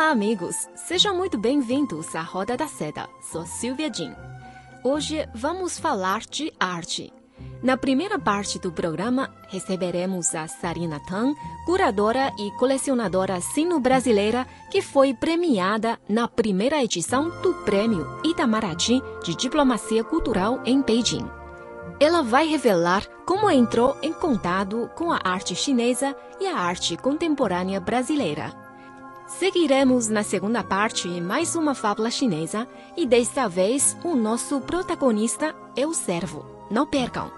Olá, amigos! Sejam muito bem-vindos à Roda da Seda. Sou Silvia Jin. Hoje vamos falar de arte. Na primeira parte do programa, receberemos a Sarina Tan, curadora e colecionadora sino-brasileira que foi premiada na primeira edição do Prêmio Itamaraty de Diplomacia Cultural em Beijing. Ela vai revelar como entrou em contato com a arte chinesa e a arte contemporânea brasileira. Seguiremos na segunda parte mais uma fábula chinesa e desta vez o nosso protagonista é o servo. Não percam!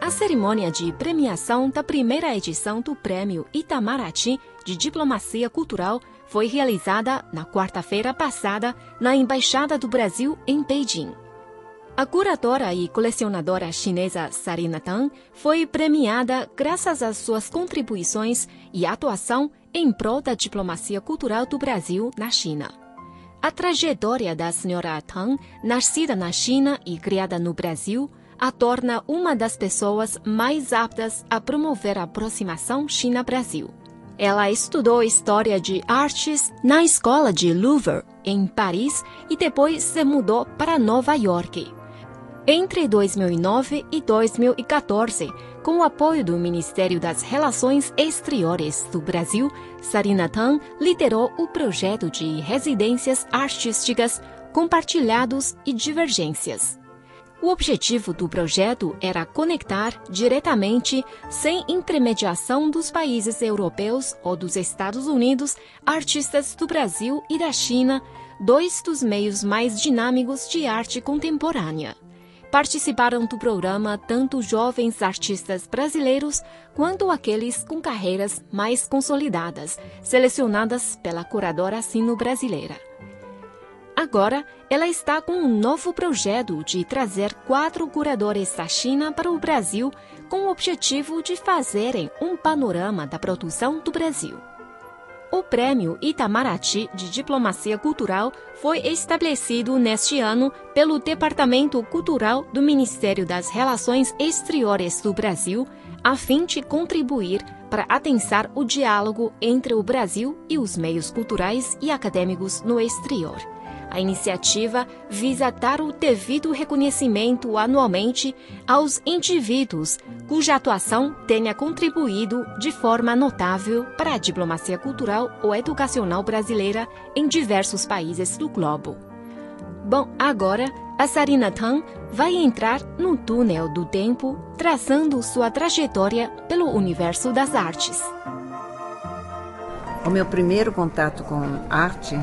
A cerimônia de premiação da primeira edição do Prêmio Itamaraty de Diplomacia Cultural foi realizada na quarta-feira passada na Embaixada do Brasil em Beijing. A curadora e colecionadora chinesa Sarina Tan foi premiada graças às suas contribuições e atuação em prol da diplomacia cultural do Brasil na China. A trajetória da senhora Tan, nascida na China e criada no Brasil, a torna uma das pessoas mais aptas a promover a aproximação China-Brasil. Ela estudou História de Artes na Escola de Louvre, em Paris, e depois se mudou para Nova York. Entre 2009 e 2014, com o apoio do Ministério das Relações Exteriores do Brasil, Sarina Tan liderou o projeto de residências artísticas compartilhados e divergências. O objetivo do projeto era conectar diretamente, sem intermediação dos países europeus ou dos Estados Unidos, artistas do Brasil e da China, dois dos meios mais dinâmicos de arte contemporânea. Participaram do programa tanto jovens artistas brasileiros quanto aqueles com carreiras mais consolidadas, selecionadas pela curadora sino-brasileira. Agora, ela está com um novo projeto de trazer quatro curadores da China para o Brasil com o objetivo de fazerem um panorama da produção do Brasil. O Prêmio Itamaraty de Diplomacia Cultural foi estabelecido neste ano pelo Departamento Cultural do Ministério das Relações Exteriores do Brasil, a fim de contribuir para atensar o diálogo entre o Brasil e os meios culturais e acadêmicos no exterior. A iniciativa visa dar o devido reconhecimento anualmente aos indivíduos cuja atuação tenha contribuído de forma notável para a diplomacia cultural ou educacional brasileira em diversos países do globo. Bom, agora a Sarina Tan vai entrar no túnel do tempo, traçando sua trajetória pelo universo das artes. O meu primeiro contato com arte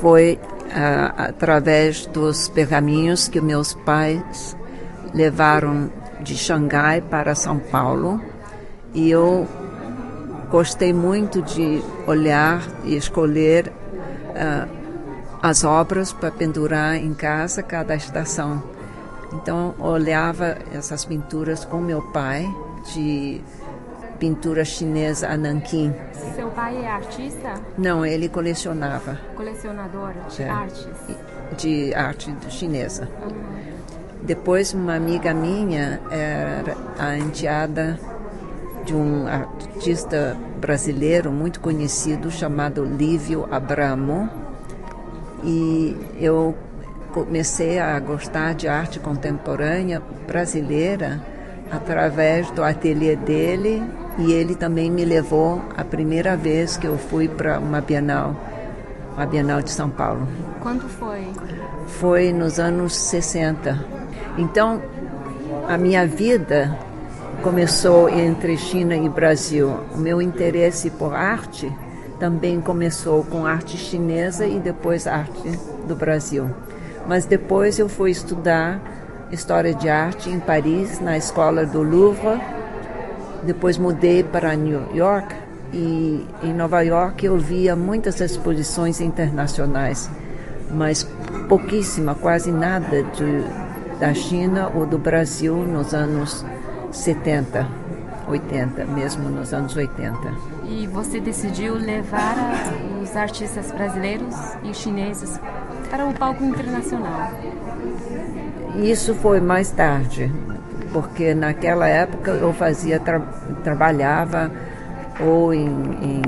foi através dos pergaminhos que meus pais levaram de Xangai para São Paulo e eu gostei muito de olhar e escolher uh, as obras para pendurar em casa cada estação. Então olhava essas pinturas com meu pai de pintura chinesa a Nanquim. Seu pai é artista? Não, ele colecionava. Colecionador de É. artes? De arte chinesa. Depois, uma amiga minha era a enteada de um artista brasileiro muito conhecido chamado Lívio Abramo. E eu comecei a gostar de arte contemporânea brasileira através do ateliê dele e ele também me levou a primeira vez que eu fui para uma Bienal, a Bienal de São Paulo. Quando foi? Foi nos anos 60. Então, a minha vida começou entre China e Brasil. O meu interesse por arte também começou com arte chinesa e depois arte do Brasil. Mas depois eu fui estudar História de Arte em Paris, na escola do Louvre. Depois mudei para New York e em Nova York eu via muitas exposições internacionais, mas pouquíssima, quase nada de, da China ou do Brasil nos anos 70, 80, mesmo nos anos 80. E você decidiu levar os artistas brasileiros e chineses para o palco internacional? Isso foi mais tarde, porque naquela época eu fazia tra trabalhava ou em, em,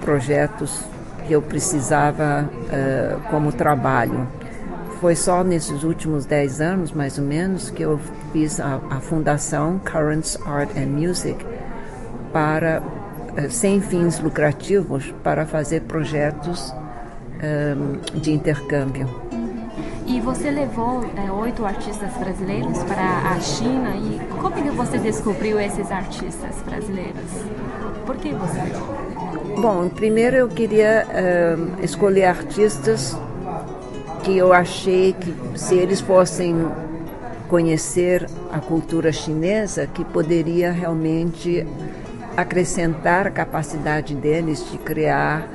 projetos que eu precisava uh, como trabalho. Foi só nesses últimos dez anos, mais ou menos, que eu fiz a, a fundação Currents Art and Music para uh, sem fins lucrativos para fazer projetos um, de intercâmbio. E você levou é, oito artistas brasileiros para a China e como que você descobriu esses artistas brasileiros? Por que você? Bom, primeiro eu queria uh, escolher artistas que eu achei que se eles fossem conhecer a cultura chinesa, que poderia realmente acrescentar a capacidade deles de criar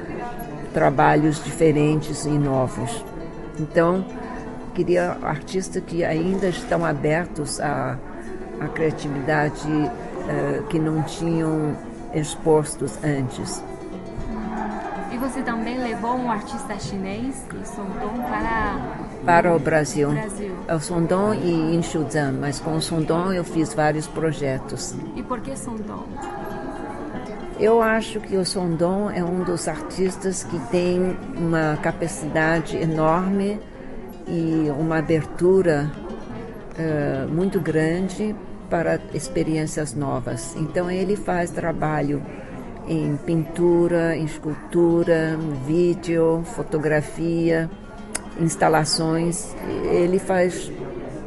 trabalhos diferentes e novos. Então, queria artistas que ainda estão abertos à, à criatividade uh, que não tinham expostos antes. E você também levou um artista chinês, Sondong, para para o Brasil. Brasil. É o Sondong e em Shuzhen, mas com o Sondong eu fiz vários projetos. E por que Sondong? Eu acho que o Sondong é um dos artistas que tem uma capacidade enorme e uma abertura uh, muito grande para experiências novas. Então ele faz trabalho em pintura, em escultura, vídeo, fotografia, instalações. Ele faz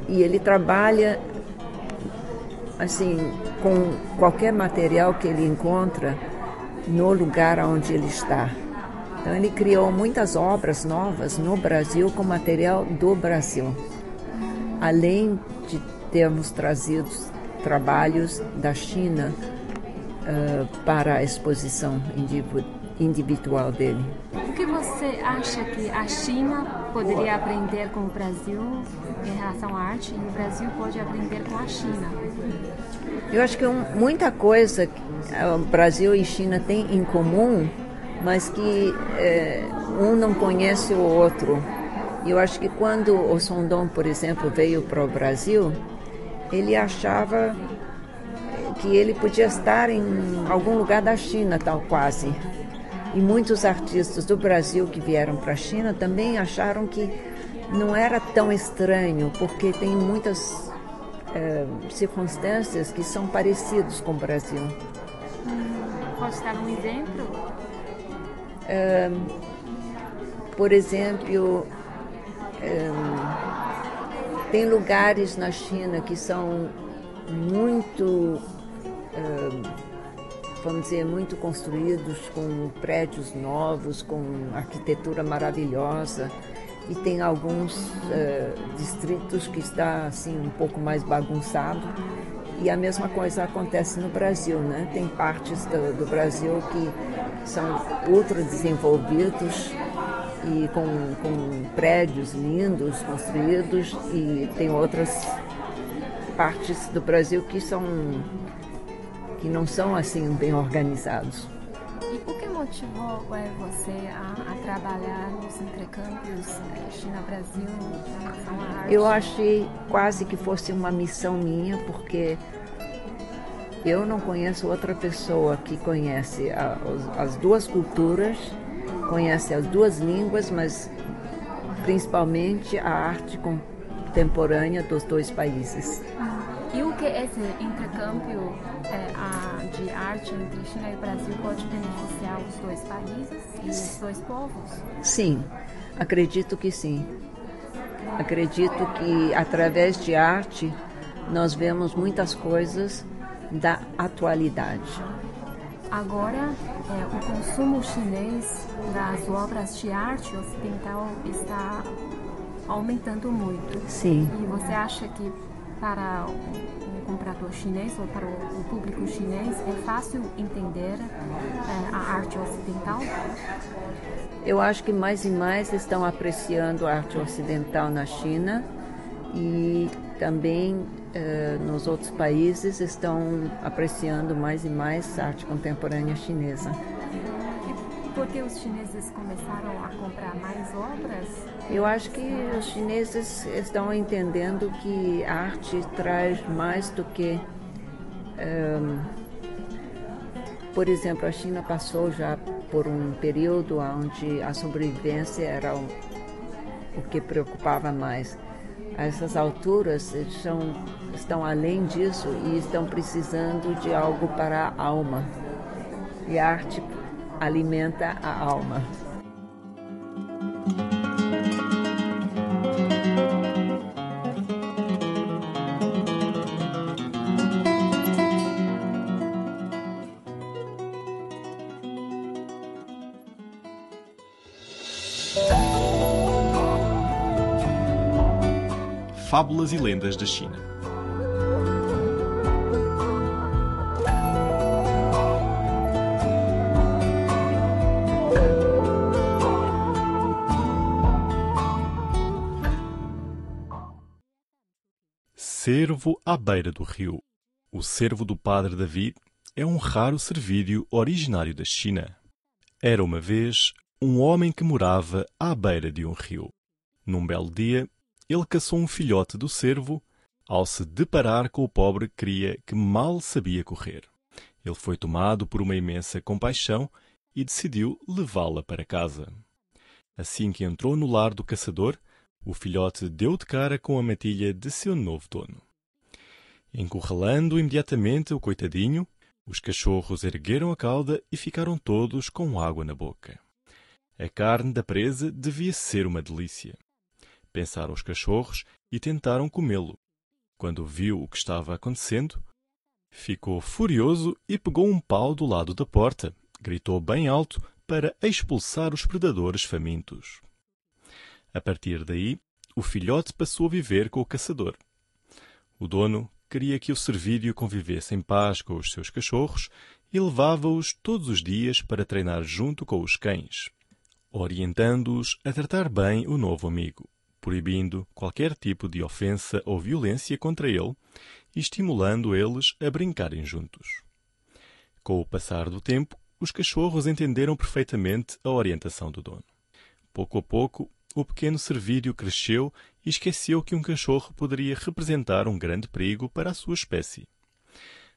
e ele trabalha assim com qualquer material que ele encontra no lugar onde ele está. Então ele criou muitas obras novas no Brasil com material do Brasil. Além de termos trazido trabalhos da China uh, para a exposição individual dele. O que você acha que a China poderia aprender com o Brasil em relação à arte e o Brasil pode aprender com a China? Eu acho que um, muita coisa que o Brasil e China têm em comum, mas que é, um não conhece o outro. Eu acho que quando o Sondon, por exemplo, veio para o Brasil, ele achava que ele podia estar em algum lugar da China, tal quase. E muitos artistas do Brasil que vieram para a China também acharam que não era tão estranho, porque tem muitas é, circunstâncias que são parecidas com o Brasil. Hum, pode dar um exemplo? É, por exemplo, é, tem lugares na China que são muito, vamos dizer, muito construídos com prédios novos, com arquitetura maravilhosa. E tem alguns uh, distritos que está assim um pouco mais bagunçado. E a mesma coisa acontece no Brasil, né? Tem partes do, do Brasil que são ultra desenvolvidos e com, com prédios lindos construídos e tem outras partes do Brasil que são que não são assim bem organizados. E o que motivou é, você a, a, trabalhar nos intercâmbios é, China-Brasil em relação à arte? Eu achei quase que fosse uma missão minha, porque eu não conheço outra pessoa que conhece a, as duas culturas conhece as duas línguas, mas principalmente a arte contemporânea dos dois países. E o que esse intercâmbio é, de arte entre China e Brasil pode beneficiar os dois países e os dois povos? Sim, acredito que sim. Acredito que através de arte nós vemos muitas coisas da atualidade. Agora, é, o consumo chinês das obras de arte ocidental está aumentando muito. Sim. E você acha que para o comprador chinês ou para o público chinês é fácil entender é, a arte ocidental? Eu acho que mais e mais estão apreciando a arte ocidental na China e também eh, nos outros países estão apreciando mais e mais arte contemporânea chinesa. E por que os chineses começaram a comprar mais obras? Eu acho que os chineses estão entendendo que a arte traz mais do que. Um, por exemplo, a China passou já por um período onde a sobrevivência era o, o que preocupava mais. Essas alturas, são, estão além disso e estão precisando de algo para a alma. E a arte alimenta a alma. Fábulas e lendas da China. Cervo à beira do rio. O cervo do padre David é um raro servídeo originário da China. Era uma vez um homem que morava à beira de um rio. Num belo dia, ele caçou um filhote do cervo ao se deparar com o pobre cria que mal sabia correr. Ele foi tomado por uma imensa compaixão e decidiu levá-la para casa. Assim que entrou no lar do caçador, o filhote deu de cara com a matilha de seu novo dono. Encurralando imediatamente o coitadinho, os cachorros ergueram a cauda e ficaram todos com água na boca. A carne da presa devia ser uma delícia pensaram os cachorros e tentaram comê-lo. Quando viu o que estava acontecendo, ficou furioso e pegou um pau do lado da porta, gritou bem alto para expulsar os predadores famintos. A partir daí, o filhote passou a viver com o caçador. O dono queria que o servídeo convivesse em paz com os seus cachorros e levava-os todos os dias para treinar junto com os cães, orientando-os a tratar bem o novo amigo proibindo qualquer tipo de ofensa ou violência contra ele e estimulando eles a brincarem juntos. Com o passar do tempo, os cachorros entenderam perfeitamente a orientação do dono. Pouco a pouco, o pequeno servídeo cresceu e esqueceu que um cachorro poderia representar um grande perigo para a sua espécie.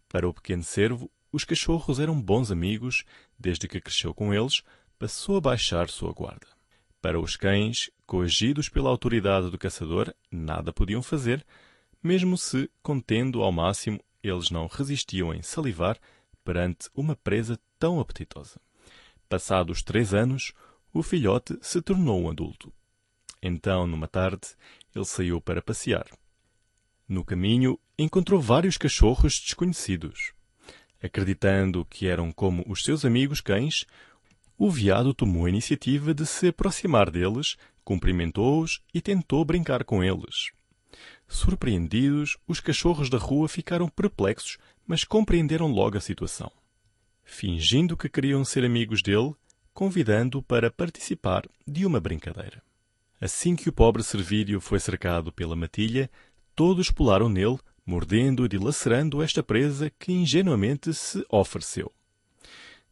Para o pequeno cervo, os cachorros eram bons amigos, desde que cresceu com eles, passou a baixar sua guarda. Para os cães, coagidos pela autoridade do caçador, nada podiam fazer, mesmo se, contendo ao máximo, eles não resistiam em salivar perante uma presa tão apetitosa. Passados três anos, o filhote se tornou um adulto. Então, numa tarde, ele saiu para passear. No caminho, encontrou vários cachorros desconhecidos. Acreditando que eram como os seus amigos cães, o veado tomou a iniciativa de se aproximar deles, cumprimentou-os e tentou brincar com eles. Surpreendidos, os cachorros da rua ficaram perplexos, mas compreenderam logo a situação. Fingindo que queriam ser amigos dele, convidando-o para participar de uma brincadeira. Assim que o pobre servírio foi cercado pela matilha, todos pularam nele, mordendo e dilacerando esta presa que ingenuamente se ofereceu.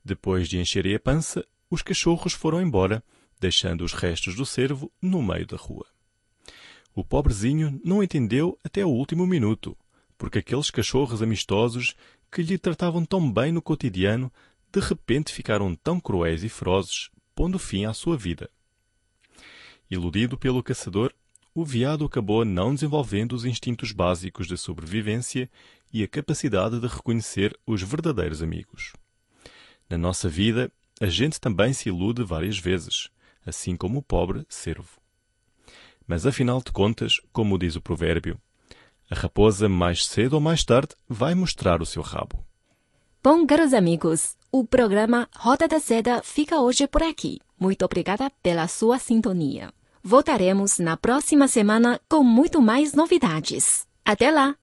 Depois de encherem a pança, os cachorros foram embora, deixando os restos do cervo no meio da rua. O pobrezinho não entendeu até o último minuto, porque aqueles cachorros amistosos que lhe tratavam tão bem no cotidiano de repente ficaram tão cruéis e ferozes, pondo fim à sua vida. Iludido pelo caçador, o veado acabou não desenvolvendo os instintos básicos de sobrevivência e a capacidade de reconhecer os verdadeiros amigos. Na nossa vida, a gente também se ilude várias vezes, assim como o pobre cervo. Mas afinal de contas, como diz o provérbio, a raposa mais cedo ou mais tarde vai mostrar o seu rabo. Bom, caros amigos, o programa Roda da Seda fica hoje por aqui. Muito obrigada pela sua sintonia. Voltaremos na próxima semana com muito mais novidades. Até lá!